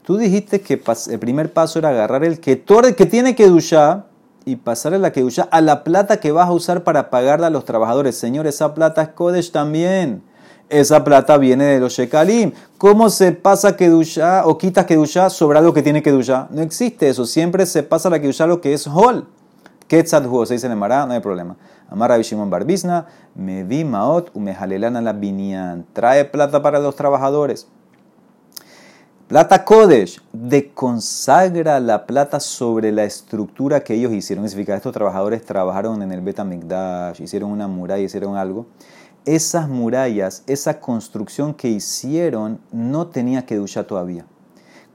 Tú dijiste que el primer paso era agarrar el que que tiene que duchar y pasarle la Kedusha a la plata que vas a usar para pagarle a los trabajadores. Señor, esa plata es Kodesh también. Esa plata viene de los Shekalim. ¿Cómo se pasa Kedusha o quitas Kedusha sobre algo que tiene Kedusha? No existe eso. Siempre se pasa la Kedusha lo que es Hol. Ketzat se dice en el Mará, no hay problema. Amar Shimon Barbizna, me vi maot u me la binian. Trae plata para los trabajadores. Plata Kodesh, deconsagra la plata sobre la estructura que ellos hicieron. Significa, estos trabajadores trabajaron en el Betamigdash, hicieron una muralla, hicieron algo. Esas murallas, esa construcción que hicieron, no tenía que duchar todavía.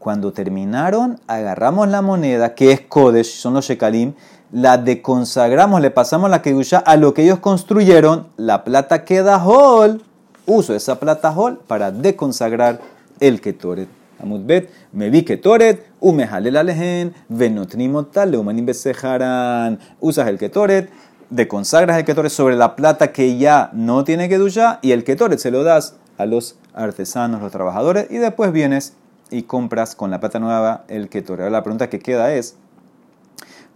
Cuando terminaron, agarramos la moneda, que es Kodesh, son los Shekalim, la deconsagramos, le pasamos la Kedusha a lo que ellos construyeron, la plata queda Hol. Uso esa plata Hol para deconsagrar el Ketoret. Amudbet, me vi que toret, umehalel alehen, venotnimotal, leumanim besejaran. Usas el ketoret, deconsagras el ketoret sobre la plata que ya no tiene que duchar y el ketoret se lo das a los artesanos, los trabajadores y después vienes y compras con la plata nueva el ketoret. Ahora la pregunta que queda es,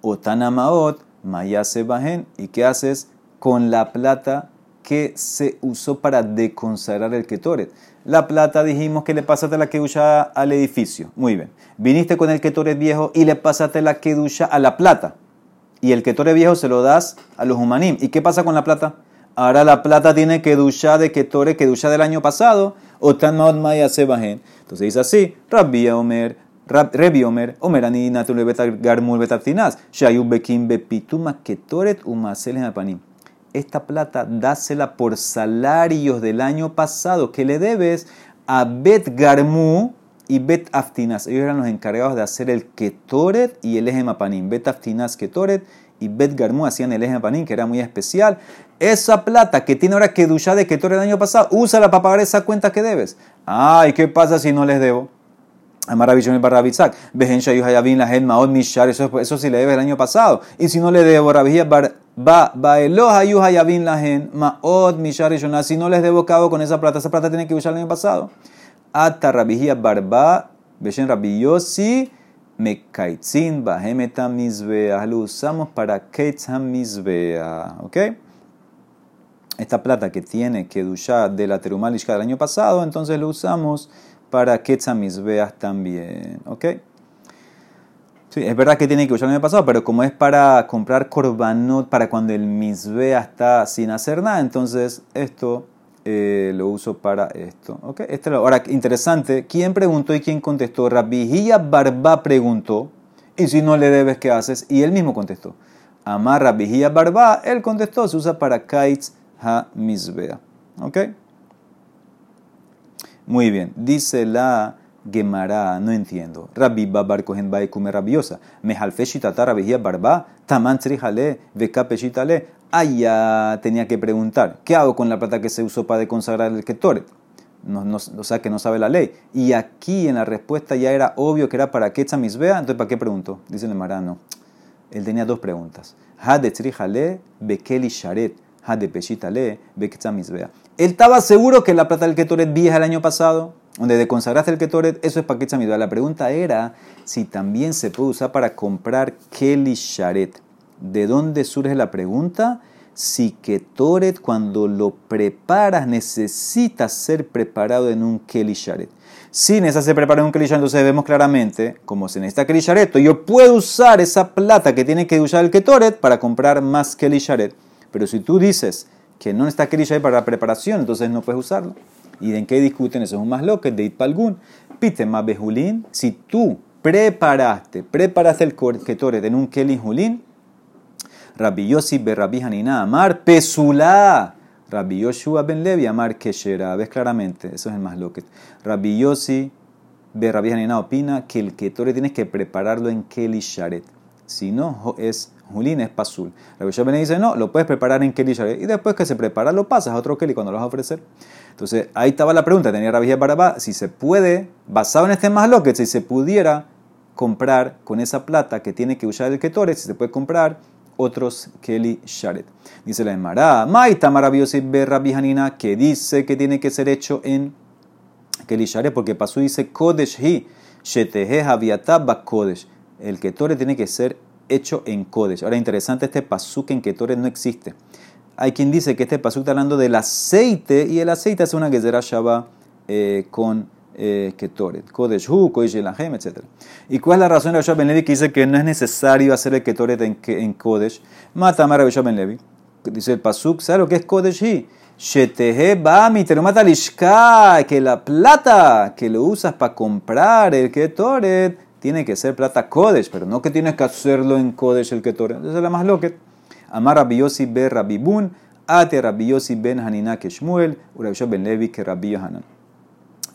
otanamaot, mayase bajen, ¿y qué haces con la plata que se usó para deconsagrar el ketoret? La plata dijimos que le pasaste la kedusha al edificio. Muy bien. Viniste con el ketoret viejo y le pasaste la kedusha a la plata. Y el ketoret viejo se lo das a los humanim. ¿Y qué pasa con la plata? Ahora la plata tiene kedusha de ketoret, kedusha del año pasado. O tan maya. Entonces dice así. Rabbi Omer. Rebi Omer, Omer ani natul garmul betatinas, shayub bekim bepituma ketoret umasel panim esta plata dásela por salarios del año pasado que le debes a Bet Garmu y Bet Aftinas. Ellos eran los encargados de hacer el Ketoret y el Ejemapanim. Bet Aftinas Ketoret y Bet Garmu hacían el Ejemapanim, que era muy especial. Esa plata que tiene ahora duchar de Ketoret del año pasado, úsala para pagar esa cuenta que debes. Ay, ¿qué pasa si no les debo? Amaravillón y Barrabitzak. Vejen Shayuhayabin, la Gen Mishar, eso, sí le debe el año pasado. Y si no le debo, Bar Va, va yavin lahen, ma'od mishar rishonah. Si no les debo cabo con esa plata, esa plata tiene que usar el año pasado. Ata rabijía barba, beshen rabiyosi, mekaitzin bahemeta mizbea. Lo usamos para keitzam mizbea. ¿Ok? Esta plata que tiene que dushar de la terumalishka del año pasado, entonces lo usamos para keitzam mizbeas también. ¿Ok? Sí, es verdad que tiene que usar el año pasado, pero como es para comprar korbanot para cuando el misbea está sin hacer nada, entonces esto eh, lo uso para esto. ¿okay? Este, ahora, interesante, ¿quién preguntó y quién contestó? Rabijía Barba preguntó, y si no le debes, ¿qué haces? Y él mismo contestó. Amar Rabijía Barba, él contestó, se usa para kaitz ha misbea. ¿Ok? Muy bien, dice la Gemara, no entiendo. Rabbi Babar Kohen Baikume rabiosa. Mejalfe shitata rabijía barba. Taman trijale, veka peshitale. Ah, ya tenía que preguntar, ¿qué hago con la plata que se usó para consagrar el ketoret? No, no, o sea, que no sabe la ley. Y aquí en la respuesta ya era obvio que era para qué misbea, entonces ¿para qué preguntó? Dice el no. Él tenía dos preguntas. Hade trijale, bekeli sharet. Hade peshitale, misbea. Él estaba seguro que la plata del ketoret vieja el año pasado donde de consagraste el ketoret, eso es paquet samidua. La pregunta era si también se puede usar para comprar keli sharet. ¿De dónde surge la pregunta? Si ketoret cuando lo preparas necesita ser preparado en un keli sharet. Si necesita ser preparado en un keli sharet, entonces vemos claramente, como se necesita keli sharet, yo puedo usar esa plata que tiene que usar el ketoret para comprar más keli sharet. Pero si tú dices que no está keli sharet para la preparación, entonces no puedes usarlo. ¿Y en qué discuten? Eso es un más loco, de Itpalgun. Pite más bejulín. Si tú preparaste, preparaste el ketoret en un kelin julín, Rabbi Yossi be Rabbi Hanina Amar Pesula. Rabbi Yoshua ben Levi Amar Keshera. ¿Ves claramente? Eso es el más. Rabbi Yossi be Rabbi Hanina opina que el ketoret tienes que prepararlo en keli sharet. Si no, es julín, es pasul. Rabbi Yoshua ben dice, no, lo puedes preparar en keli sharet. Y después que se prepara, lo pasas a otro keli cuando lo vas a ofrecer. Entonces, ahí estaba la pregunta, tenía Rabbi Barabá, si se puede, basado en este más que si se pudiera comprar con esa plata que tiene que usar el Ketoret, si se puede comprar otros Keli Sharet. Dice la Emara, Maita maravilloso y Rabbi Hanina, que dice que tiene que ser hecho en Keli Sharet, porque pasó dice Kodesh hi, Shetehe Haviatab Kodesh. El Ketoret tiene que ser hecho en Kodesh. Ahora, interesante, este pasuk en Ketoret no existe. Hay quien dice que este pasuk está hablando del aceite y el aceite es una gezerá shaba eh, con eh, ketoret, kodesh hu, kodesh elahem, etc. ¿Y cuál es la razón de Rabbi Levi que dice que no es necesario hacer el ketoret en, en kodesh? Mata a Rabbi Ben Levi. Dice el pasuk, ¿sabes lo que es kodesh hi? Shetehe ba mi terumata lishka, que la plata que lo usas para comprar el ketoret tiene que ser plata kodesh, pero no que tienes que hacerlo en kodesh el ketoret. Esa es la más loca. Amar Rabbi ben Rabbi Bun, Ate Rabbi ben Hanina que Shmuel, Rabbi ben Levi que Rabbi Yohanan.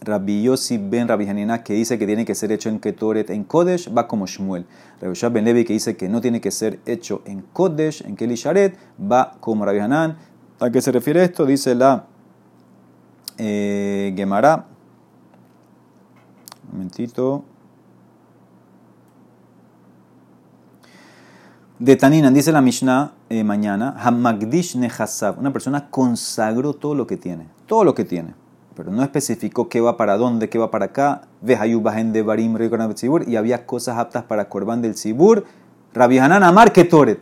Rabbi Yossi ben Rabbi Hanina que dice que tiene que ser hecho en Ketoret, en Kodesh, va como Shmuel. Rabbi ben Levi que dice que no tiene que ser hecho en Kodesh, en Kelisharet, va como Rabbi Hanan. ¿A qué se refiere esto? Dice la eh, Gemara. Un momentito. De Taninan, dice la Mishnah eh, mañana, Hamagdish Nehasav, una persona consagró todo lo que tiene, todo lo que tiene, pero no especificó qué va para dónde, qué va para acá, de Barim y había cosas aptas para Corban del Sibur, Rabbi Hanan Amar Ketoret.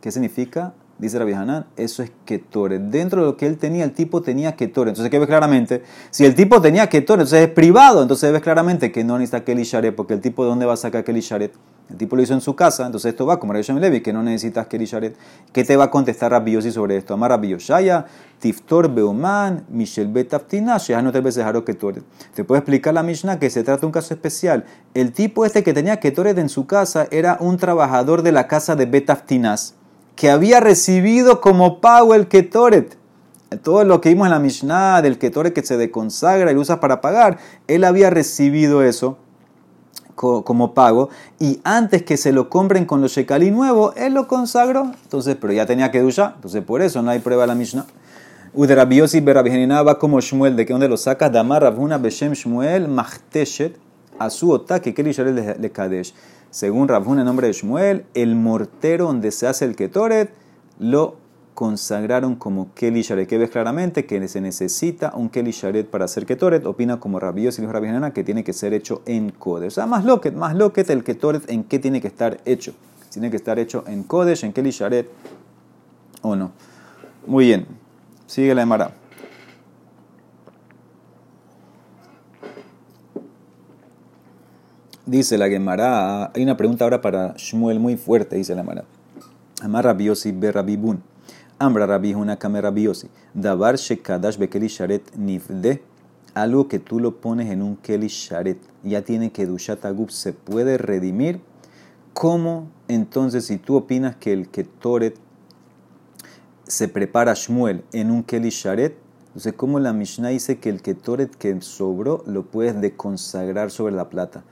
¿Qué significa? Dice Rabbi Hanan, eso es Ketoret. Dentro de lo que él tenía, el tipo tenía Ketoret. Entonces, ¿qué ves claramente? Si el tipo tenía Ketoret, entonces es privado, entonces ves claramente que no necesita Kelly Sharet, porque el tipo de dónde va a sacar Kelly Sharet. El tipo lo hizo en su casa, entonces esto va como Rabbi Levi, que no necesitas Keri Sharet. ¿Qué te va a contestar Rabbi Yossi sobre esto? Amar Rabbi Yoshaya, Tiftor Beuman, Michel Betaftina, Shehano veces Ketoret. Te puede explicar la Mishnah que se trata de un caso especial. El tipo este que tenía Ketoret en su casa era un trabajador de la casa de Betaftinas, que había recibido como pago el Ketoret. Todo lo que vimos en la Mishnah del Ketoret que se deconsagra y usa para pagar, él había recibido eso como pago y antes que se lo compren con los shekali nuevo, él lo consagró, entonces, pero ya tenía que duchar, entonces por eso no hay prueba de la Mishnah. Uderabiosi berabjenina va como Shmuel, de que donde lo sacas, Damar Rabhuna Beshem Shmuel Machteshet, a su que le Kadesh. Según Rabhuna, en nombre de Shmuel, el mortero donde se hace el Ketoret, lo consagraron como Keli Sharet. Que ves claramente que se necesita un Keli Sharet para hacer Ketoret. Opina como Rabios y los Rabinana que tiene que ser hecho en Kodesh. O sea, más Loket, más Loket el Ketoret en qué tiene que estar hecho. Tiene que estar hecho en Kodesh, en Keli Sharet o no. Muy bien. Sigue la Emara. Dice la Gemara, hay una pregunta ahora para Shmuel muy fuerte, dice la Gemara. Amar Rabiosi be Rabibun. Ambra Rabi una kame Rabiosi. Davar shekadash bekeli sharet nifde. Algo que tú lo pones en un keli sharet. Ya tiene que dushat agub se puede redimir. ¿Cómo entonces si tú opinas que el ketoret se prepara Shmuel en un keli sharet? Entonces, ¿cómo la Mishnah dice que el ketoret que sobró lo puedes deconsagrar sobre la plata?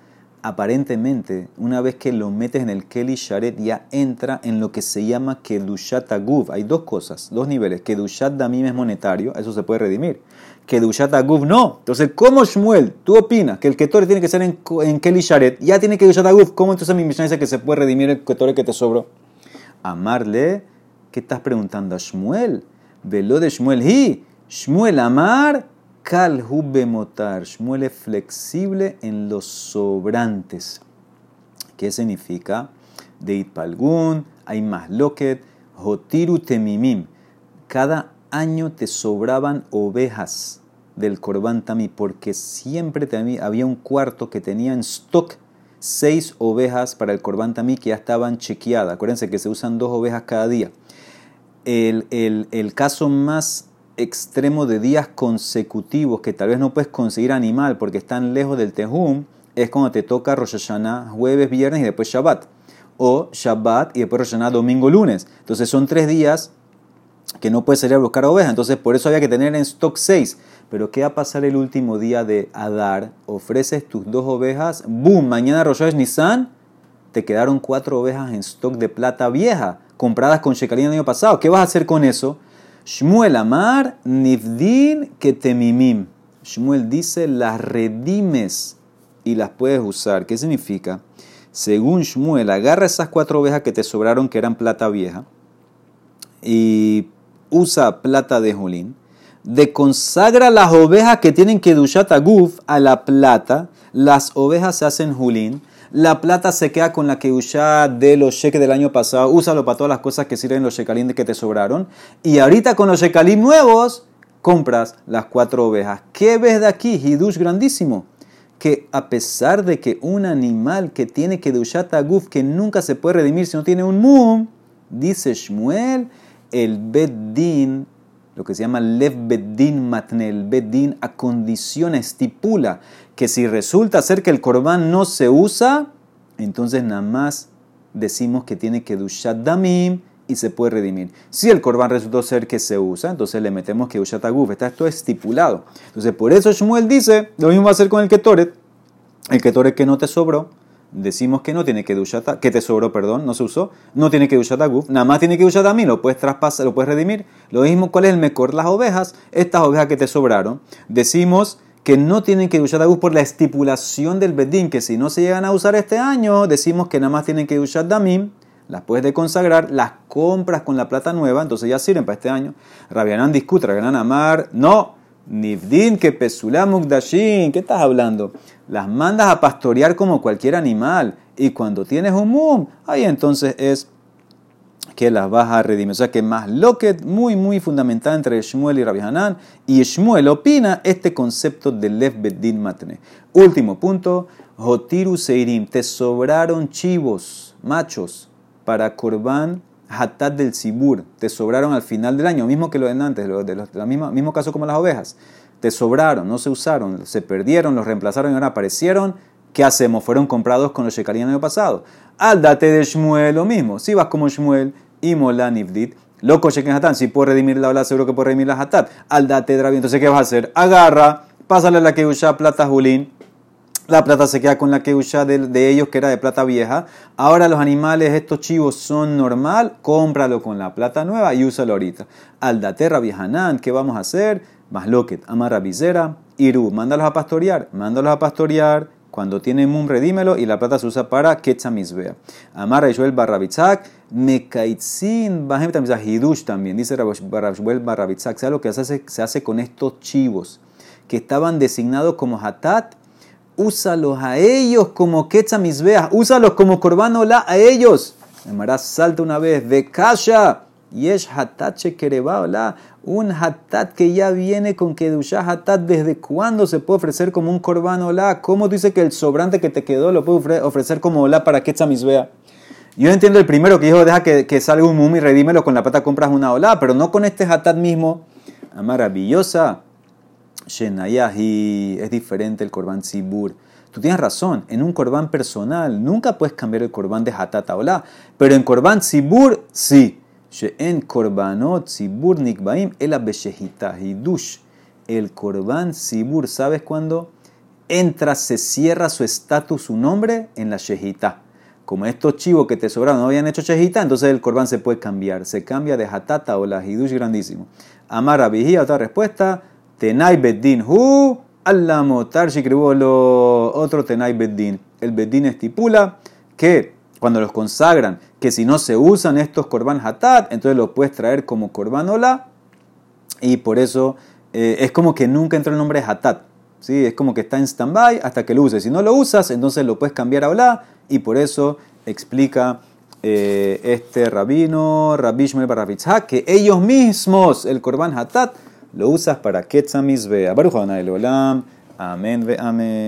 Aparentemente, una vez que lo metes en el Keli Sharet, ya entra en lo que se llama Kedushat Aguv. Hay dos cosas, dos niveles. Kedushat Damim es monetario, eso se puede redimir. Kedushat Aguv no. Entonces, ¿cómo Shmuel, tú opinas que el Ketore tiene que ser en, en Keli Sharet? Ya tiene Kedushat Aguv. ¿Cómo entonces mi Mishnah dice que se puede redimir el Ketore que te sobró? Amarle, ¿qué estás preguntando a Shmuel? Velo de Shmuel, hi. Shmuel Amar Kal motar, Shmuel flexible en los sobrantes. ¿Qué significa? De Itpalgun, hay más loquet, Jotiru temimim. Cada año te sobraban ovejas del Corban Tami, porque siempre había un cuarto que tenía en stock seis ovejas para el Corban Tami que ya estaban chequeadas. Acuérdense que se usan dos ovejas cada día. El, el caso más extremo de días consecutivos que tal vez no puedes conseguir animal porque están lejos del Tejum, es cuando te toca Rosh Hashanah jueves, viernes y después Shabbat. O Shabbat y después Rosh domingo, lunes. Entonces son tres días que no puedes salir a buscar ovejas. Entonces por eso había que tener en stock seis. Pero ¿qué va a pasar el último día de Adar? Ofreces tus dos ovejas. ¡Boom! Mañana Rosh Hashanah. Te quedaron cuatro ovejas en stock de plata vieja, compradas con Shekalín el año pasado. ¿Qué vas a hacer con eso? Shmuel Amar, Nifdin Ketemimim. Shmuel dice, las redimes y las puedes usar. ¿Qué significa? Según Shmuel, agarra esas cuatro ovejas que te sobraron, que eran plata vieja, y usa plata de Julín. Deconsagra las ovejas que tienen que dushat guf a la plata. Las ovejas se hacen Julín la plata se queda con la que usá de los cheques del año pasado. Úsalo para todas las cosas que sirven los shekalim que te sobraron. Y ahorita con los shekalim nuevos, compras las cuatro ovejas. ¿Qué ves de aquí? Hidush grandísimo. Que a pesar de que un animal que tiene que dushat guf, que nunca se puede redimir si no tiene un mum, dice Shmuel, el beddin lo que se llama lev beddin matnel, beddin acondiciona, estipula que si resulta ser que el corbán no se usa, entonces nada más decimos que tiene que dushat damim y se puede redimir. Si el corbán resultó ser que se usa, entonces le metemos que dushat aguf. Está esto estipulado. Entonces por eso Shmuel dice, lo mismo va a hacer con el ketoret. El ketoret que no te sobró, decimos que no tiene que dushata, que te sobró, perdón, no se usó, no tiene que dushata guf, nada más tiene que dushata mí, lo puedes traspasar, lo puedes redimir. Lo mismo, ¿cuál es el mejor? Las ovejas, estas ovejas que te sobraron, decimos que no tienen que duchar Agus por la estipulación del Bedín, que si no se llegan a usar este año, decimos que nada más tienen que duchar Damim, las puedes de consagrar, las compras con la plata nueva, entonces ya sirven para este año. Rabianán discute, Rabianán Amar, no, Nifdin que Dashin, ¿qué estás hablando? Las mandas a pastorear como cualquier animal, y cuando tienes un mum, ahí entonces es que las vas a redimir. O sea que más loquet, muy, muy fundamental entre Shmuel y Rabbi Hanan. Y Shmuel opina este concepto de Lev Bedin Matne. Último punto, Jotiru Seirim, te sobraron chivos, machos, para Korban Hatat del Sibur. Te sobraron al final del año, mismo que lo de antes, lo de los, mismo caso como las ovejas. Te sobraron, no se usaron, se perdieron, los reemplazaron y ahora aparecieron. ¿Qué hacemos? Fueron comprados con los Shekarim el año pasado. Al date de Shmuel, lo mismo. Si vas como Shmuel, y Mola Nifdit. Loco Sheken si puedo redimir la ola, seguro que puedo redimir la Hatat. Al date entonces ¿qué vas a hacer? Agarra, pásale la que usa plata Julín. La plata se queda con la que usa de, ellos, que era de plata vieja. Ahora los animales, estos chivos son normal, cómpralo con la plata nueva y úsalo ahorita. Al date ¿qué vamos a hacer? Más loquet, amarra visera, Iru, mándalos a pastorear, mándalos a pastorear Cuando tiene mum, redímelo y la plata se usa para ketzamizbea. Amar Joel Barrabitzak, mekaitzin bahem hidush también, dice Joel Barrabitzak. ¿Sabes lo que se hace, hace con estos chivos que estaban designados como hatat? Úsalos a ellos como ketzamizbea, úsalos como corbanola a ellos. Amara salta una vez de kasha. Yesh hatat shekereba, un hatat que ya viene con kedusha hatat. ¿Desde cuándo se puede ofrecer como un korban hola? ¿Cómo dice que el sobrante que te quedó lo puede ofrecer como hola para que vea? Yo entiendo el primero que dijo, deja que, salga un mum y redímelo, con la plata compras una hola, pero no con este hatat mismo. Ah, maravillosa. Shenayahi, es diferente el korban sibur. Tú tienes razón, en un corbán personal nunca puedes cambiar el corbán de hatat a hola, pero en corbán sibur sí. She'en korbanot sibur nikbaim el hidush. El korban sibur, ¿sabes cuándo? Entra, se cierra su estatus, su nombre en la shehita. Como estos chivos que te sobraron no habían hecho shehita, entonces el korban se puede cambiar. Se cambia de hatata o la hidush grandísimo. Amara vigía, otra respuesta. Tenai beddin hu alamotar lo Otro tenai beddin. El beddin estipula que cuando los consagran, que si no se usan estos korban hatat, entonces los puedes traer como korban ola, y por eso eh, es como que nunca entra el nombre hatat. ¿sí? Es como que está en stand-by hasta que lo uses. Si no lo usas, entonces lo puedes cambiar a ola, y por eso explica eh, este rabino, Rabbi Shmuel que ellos mismos, el korban hatat, lo usas para Ketzamizbe. Baruch Olam. Amén ve amén.